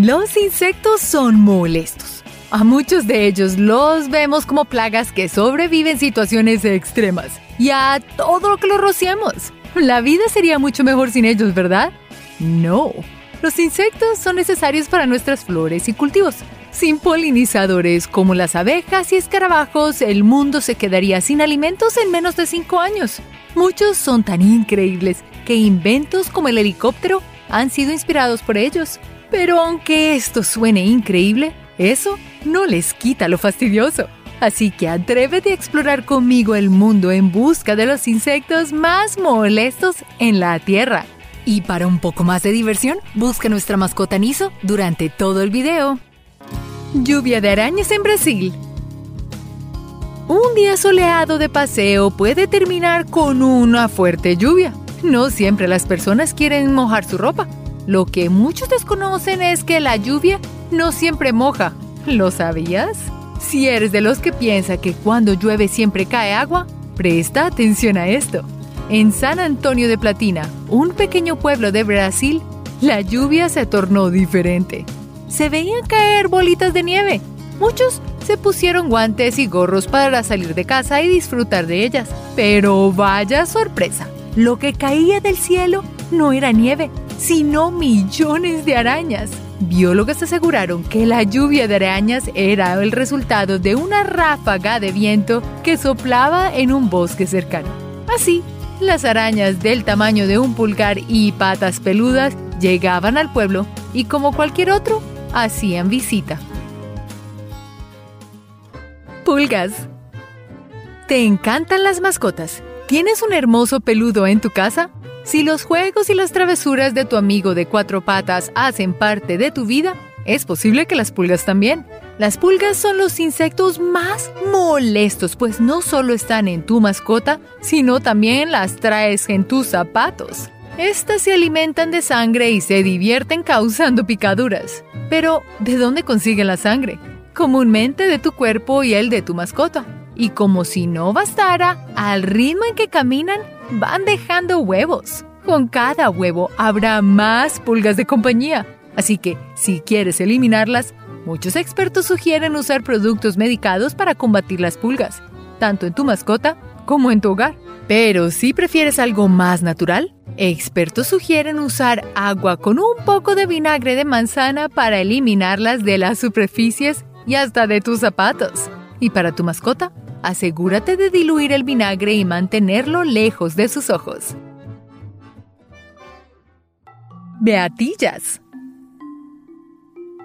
Los insectos son molestos. A muchos de ellos los vemos como plagas que sobreviven en situaciones extremas y a todo lo que los rociamos. La vida sería mucho mejor sin ellos, ¿verdad? No. Los insectos son necesarios para nuestras flores y cultivos. Sin polinizadores como las abejas y escarabajos, el mundo se quedaría sin alimentos en menos de 5 años. Muchos son tan increíbles que inventos como el helicóptero han sido inspirados por ellos. Pero aunque esto suene increíble, eso no les quita lo fastidioso. Así que atrévete a explorar conmigo el mundo en busca de los insectos más molestos en la Tierra. Y para un poco más de diversión, busca nuestra mascota Niso durante todo el video. Lluvia de arañas en Brasil. Un día soleado de paseo puede terminar con una fuerte lluvia. No siempre las personas quieren mojar su ropa. Lo que muchos desconocen es que la lluvia no siempre moja. ¿Lo sabías? Si eres de los que piensa que cuando llueve siempre cae agua, presta atención a esto. En San Antonio de Platina, un pequeño pueblo de Brasil, la lluvia se tornó diferente. Se veían caer bolitas de nieve. Muchos se pusieron guantes y gorros para salir de casa y disfrutar de ellas. Pero vaya sorpresa, lo que caía del cielo no era nieve, sino millones de arañas. Biólogos aseguraron que la lluvia de arañas era el resultado de una ráfaga de viento que soplaba en un bosque cercano. Así, las arañas del tamaño de un pulgar y patas peludas llegaban al pueblo y como cualquier otro, hacían visita. Pulgas. ¿Te encantan las mascotas? ¿Tienes un hermoso peludo en tu casa? Si los juegos y las travesuras de tu amigo de cuatro patas hacen parte de tu vida, es posible que las pulgas también. Las pulgas son los insectos más molestos, pues no solo están en tu mascota, sino también las traes en tus zapatos. Estas se alimentan de sangre y se divierten causando picaduras. Pero, ¿de dónde consiguen la sangre? Comúnmente de tu cuerpo y el de tu mascota. Y como si no bastara, al ritmo en que caminan, van dejando huevos. Con cada huevo habrá más pulgas de compañía. Así que, si quieres eliminarlas, muchos expertos sugieren usar productos medicados para combatir las pulgas, tanto en tu mascota como en tu hogar. Pero si prefieres algo más natural, expertos sugieren usar agua con un poco de vinagre de manzana para eliminarlas de las superficies y hasta de tus zapatos. Y para tu mascota, asegúrate de diluir el vinagre y mantenerlo lejos de sus ojos. Beatillas.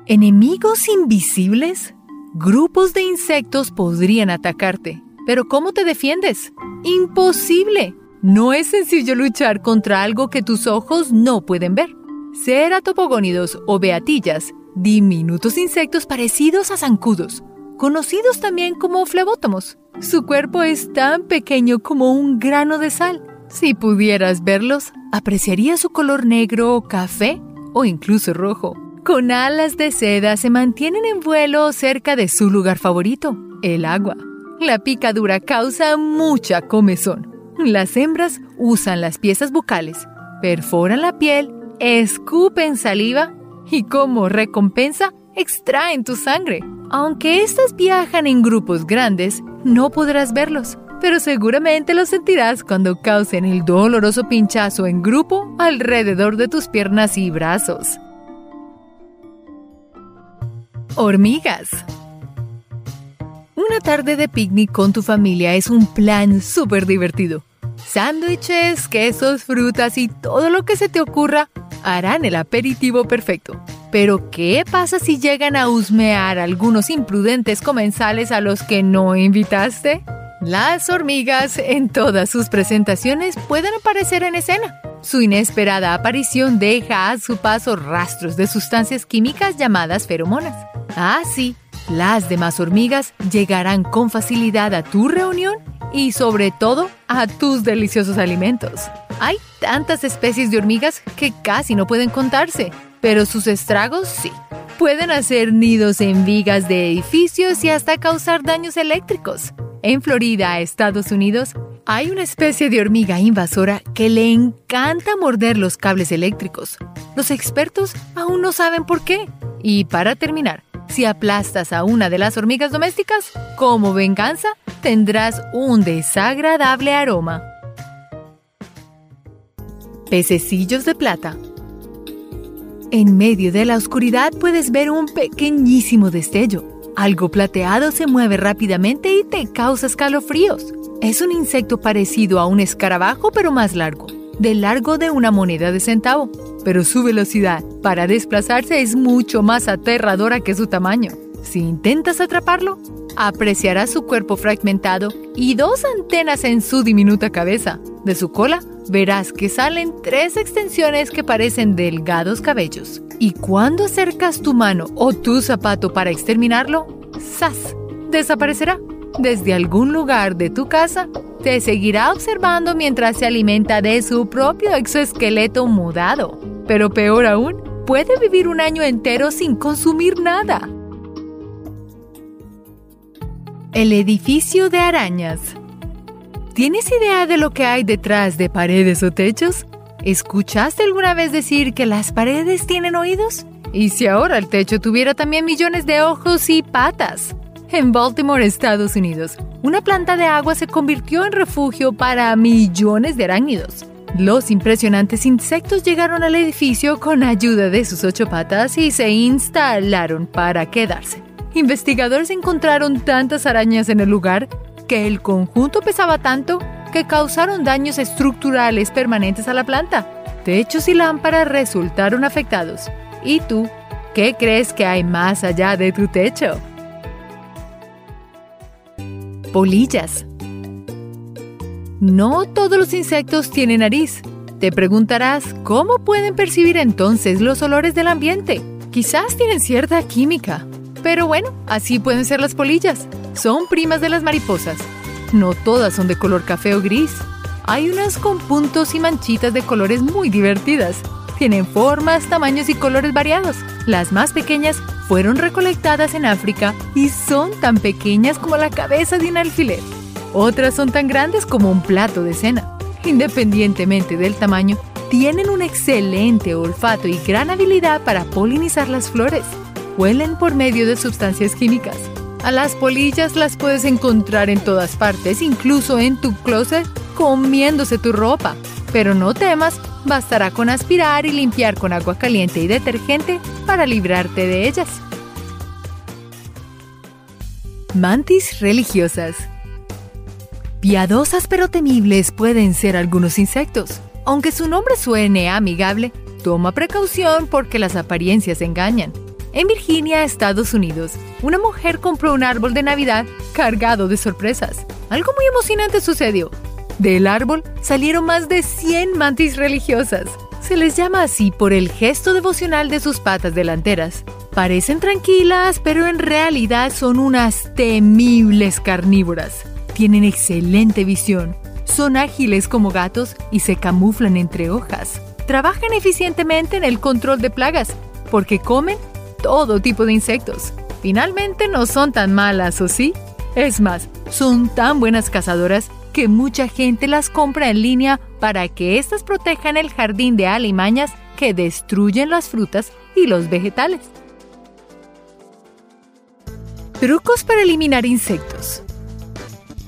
¿Enemigos invisibles? Grupos de insectos podrían atacarte, pero ¿cómo te defiendes? ¡Imposible! No es sencillo luchar contra algo que tus ojos no pueden ver. Ceratopogónidos o beatillas, diminutos insectos parecidos a zancudos, conocidos también como flebótomos. Su cuerpo es tan pequeño como un grano de sal. Si pudieras verlos, apreciarías su color negro, café o incluso rojo. Con alas de seda se mantienen en vuelo cerca de su lugar favorito, el agua. La picadura causa mucha comezón. Las hembras usan las piezas bucales, perforan la piel, escupen saliva y como recompensa extraen tu sangre. Aunque estas viajan en grupos grandes, no podrás verlos, pero seguramente los sentirás cuando causen el doloroso pinchazo en grupo alrededor de tus piernas y brazos. Hormigas. Una tarde de picnic con tu familia es un plan súper divertido. Sándwiches, quesos, frutas y todo lo que se te ocurra harán el aperitivo perfecto. Pero, ¿qué pasa si llegan a husmear algunos imprudentes comensales a los que no invitaste? Las hormigas en todas sus presentaciones pueden aparecer en escena. Su inesperada aparición deja a su paso rastros de sustancias químicas llamadas feromonas. Ah, sí, las demás hormigas llegarán con facilidad a tu reunión y sobre todo a tus deliciosos alimentos. Hay tantas especies de hormigas que casi no pueden contarse. Pero sus estragos sí. Pueden hacer nidos en vigas de edificios y hasta causar daños eléctricos. En Florida, Estados Unidos, hay una especie de hormiga invasora que le encanta morder los cables eléctricos. Los expertos aún no saben por qué Y para terminar, si aplastas a una de las hormigas domésticas, como venganza, tendrás un desagradable aroma. Pececillos de plata. En medio de la oscuridad puedes ver un pequeñísimo destello. Algo plateado se mueve rápidamente y te causa escalofríos. Es un insecto parecido a un escarabajo pero más largo, del largo de una moneda de centavo, pero su velocidad para desplazarse es mucho más aterradora que su tamaño. Si intentas atraparlo, apreciarás su cuerpo fragmentado y dos antenas en su diminuta cabeza. De su cola verás que salen tres extensiones que parecen delgados cabellos. Y cuando acercas tu mano o tu zapato para exterminarlo, ¡zas! desaparecerá. Desde algún lugar de tu casa, te seguirá observando mientras se alimenta de su propio exoesqueleto mudado. Pero peor aún, puede vivir un año entero sin consumir nada. El edificio de arañas. ¿Tienes idea de lo que hay detrás de paredes o techos? ¿Escuchaste alguna vez decir que las paredes tienen oídos? ¿Y si ahora el techo tuviera también millones de ojos y patas? En Baltimore, Estados Unidos, una planta de agua se convirtió en refugio para millones de arácnidos. Los impresionantes insectos llegaron al edificio con ayuda de sus ocho patas y se instalaron para quedarse. Investigadores encontraron tantas arañas en el lugar que el conjunto pesaba tanto que causaron daños estructurales permanentes a la planta. Techos y lámparas resultaron afectados. ¿Y tú? ¿Qué crees que hay más allá de tu techo? Polillas. No todos los insectos tienen nariz. Te preguntarás, ¿cómo pueden percibir entonces los olores del ambiente? Quizás tienen cierta química. Pero bueno, así pueden ser las polillas. Son primas de las mariposas. No todas son de color café o gris. Hay unas con puntos y manchitas de colores muy divertidas. Tienen formas, tamaños y colores variados. Las más pequeñas fueron recolectadas en África y son tan pequeñas como la cabeza de un alfiler. Otras son tan grandes como un plato de cena. Independientemente del tamaño, tienen un excelente olfato y gran habilidad para polinizar las flores. Huelen por medio de sustancias químicas. A las polillas las puedes encontrar en todas partes, incluso en tu closet, comiéndose tu ropa. Pero no temas, bastará con aspirar y limpiar con agua caliente y detergente para librarte de ellas. Mantis religiosas. Piadosas pero temibles pueden ser algunos insectos. Aunque su nombre suene amigable, toma precaución porque las apariencias engañan. En Virginia, Estados Unidos, una mujer compró un árbol de Navidad cargado de sorpresas. Algo muy emocionante sucedió. Del árbol salieron más de 100 mantis religiosas. Se les llama así por el gesto devocional de sus patas delanteras. Parecen tranquilas, pero en realidad son unas temibles carnívoras. Tienen excelente visión, son ágiles como gatos y se camuflan entre hojas. Trabajan eficientemente en el control de plagas, porque comen todo tipo de insectos. Finalmente no son tan malas, ¿o sí? Es más, son tan buenas cazadoras que mucha gente las compra en línea para que éstas protejan el jardín de alimañas que destruyen las frutas y los vegetales. Trucos para eliminar insectos.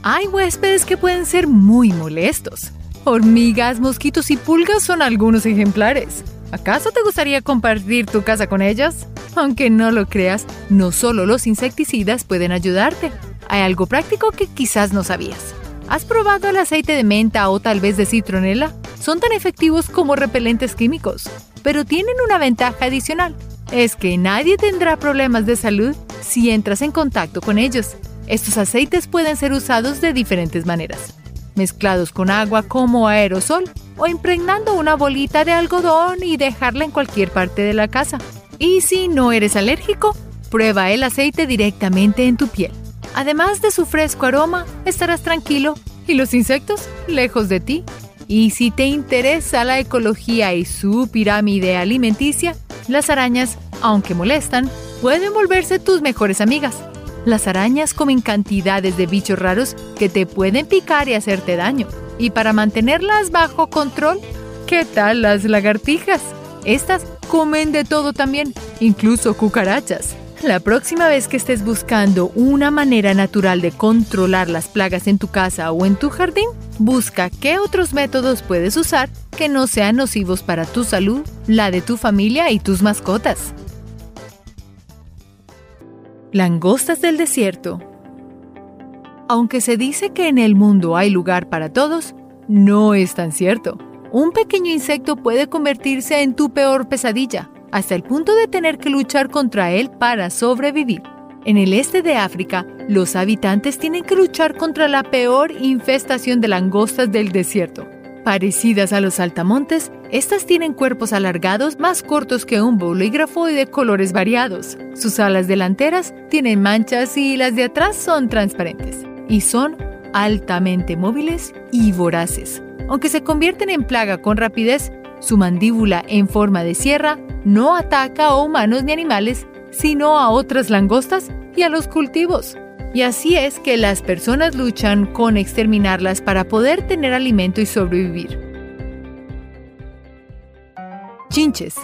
Hay huéspedes que pueden ser muy molestos. Hormigas, mosquitos y pulgas son algunos ejemplares. ¿Acaso te gustaría compartir tu casa con ellos? Aunque no lo creas, no solo los insecticidas pueden ayudarte. Hay algo práctico que quizás no sabías. ¿Has probado el aceite de menta o tal vez de citronela? Son tan efectivos como repelentes químicos, pero tienen una ventaja adicional. Es que nadie tendrá problemas de salud si entras en contacto con ellos. Estos aceites pueden ser usados de diferentes maneras. Mezclados con agua como aerosol o impregnando una bolita de algodón y dejarla en cualquier parte de la casa. Y si no eres alérgico, prueba el aceite directamente en tu piel. Además de su fresco aroma, estarás tranquilo y los insectos lejos de ti. Y si te interesa la ecología y su pirámide alimenticia, las arañas, aunque molestan, pueden volverse tus mejores amigas. Las arañas comen cantidades de bichos raros que te pueden picar y hacerte daño. Y para mantenerlas bajo control, ¿qué tal las lagartijas? Estas comen de todo también, incluso cucarachas. La próxima vez que estés buscando una manera natural de controlar las plagas en tu casa o en tu jardín, busca qué otros métodos puedes usar que no sean nocivos para tu salud, la de tu familia y tus mascotas. Langostas del desierto. Aunque se dice que en el mundo hay lugar para todos, no es tan cierto. Un pequeño insecto puede convertirse en tu peor pesadilla, hasta el punto de tener que luchar contra él para sobrevivir. En el este de África, los habitantes tienen que luchar contra la peor infestación de langostas del desierto. Parecidas a los saltamontes, estas tienen cuerpos alargados más cortos que un bolígrafo y de colores variados. Sus alas delanteras tienen manchas y las de atrás son transparentes. Y son altamente móviles y voraces. Aunque se convierten en plaga con rapidez, su mandíbula en forma de sierra no ataca a humanos ni animales, sino a otras langostas y a los cultivos. Y así es que las personas luchan con exterminarlas para poder tener alimento y sobrevivir. Chinches.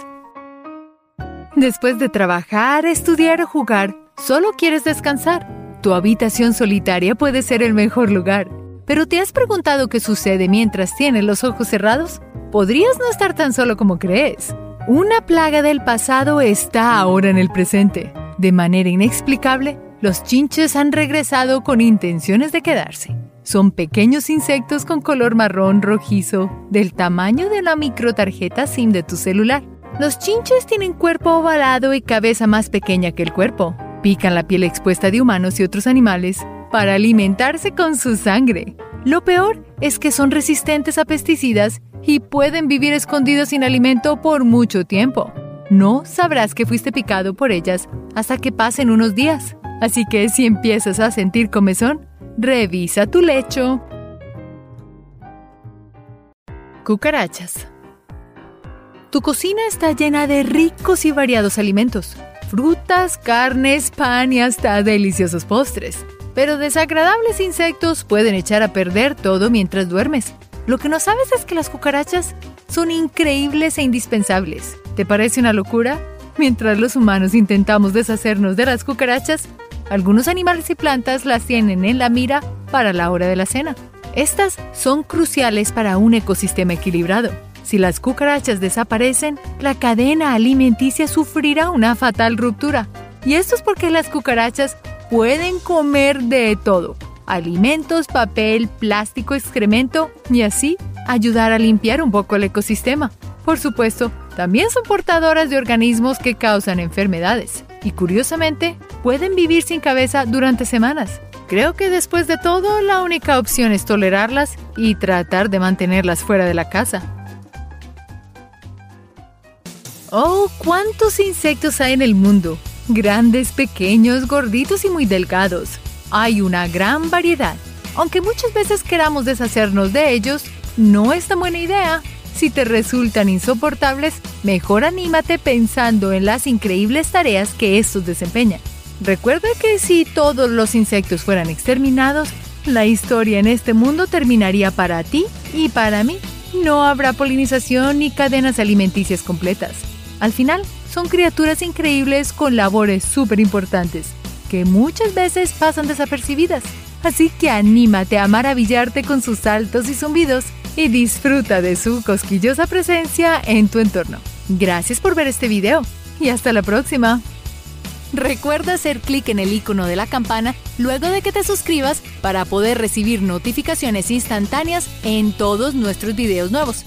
Después de trabajar, estudiar o jugar, solo quieres descansar. Tu habitación solitaria puede ser el mejor lugar. Pero ¿te has preguntado qué sucede mientras tienes los ojos cerrados? Podrías no estar tan solo como crees. Una plaga del pasado está ahora en el presente. De manera inexplicable, los chinches han regresado con intenciones de quedarse. Son pequeños insectos con color marrón rojizo, del tamaño de la microtarjeta SIM de tu celular. Los chinches tienen cuerpo ovalado y cabeza más pequeña que el cuerpo. Pican la piel expuesta de humanos y otros animales para alimentarse con su sangre. Lo peor es que son resistentes a pesticidas y pueden vivir escondidos sin alimento por mucho tiempo. No sabrás que fuiste picado por ellas hasta que pasen unos días. Así que si empiezas a sentir comezón, revisa tu lecho. Cucarachas. Tu cocina está llena de ricos y variados alimentos. Frutas, carnes, pan y hasta deliciosos postres. Pero desagradables insectos pueden echar a perder todo mientras duermes. Lo que no sabes es que las cucarachas son increíbles e indispensables. ¿Te parece una locura? Mientras los humanos intentamos deshacernos de las cucarachas, algunos animales y plantas las tienen en la mira para la hora de la cena. Estas son cruciales para un ecosistema equilibrado. Si las cucarachas desaparecen, la cadena alimenticia sufrirá una fatal ruptura. Y esto es porque las cucarachas pueden comer de todo. Alimentos, papel, plástico, excremento y así ayudar a limpiar un poco el ecosistema. Por supuesto, también son portadoras de organismos que causan enfermedades y curiosamente pueden vivir sin cabeza durante semanas. Creo que después de todo la única opción es tolerarlas y tratar de mantenerlas fuera de la casa. Oh, cuántos insectos hay en el mundo. Grandes, pequeños, gorditos y muy delgados. Hay una gran variedad. Aunque muchas veces queramos deshacernos de ellos, no es tan buena idea si te resultan insoportables, mejor anímate pensando en las increíbles tareas que estos desempeñan. Recuerda que si todos los insectos fueran exterminados, la historia en este mundo terminaría para ti y para mí. No habrá polinización ni cadenas alimenticias completas. Al final, son criaturas increíbles con labores súper importantes, que muchas veces pasan desapercibidas. Así que anímate a maravillarte con sus saltos y zumbidos y disfruta de su cosquillosa presencia en tu entorno. Gracias por ver este video y hasta la próxima. Recuerda hacer clic en el icono de la campana luego de que te suscribas para poder recibir notificaciones instantáneas en todos nuestros videos nuevos.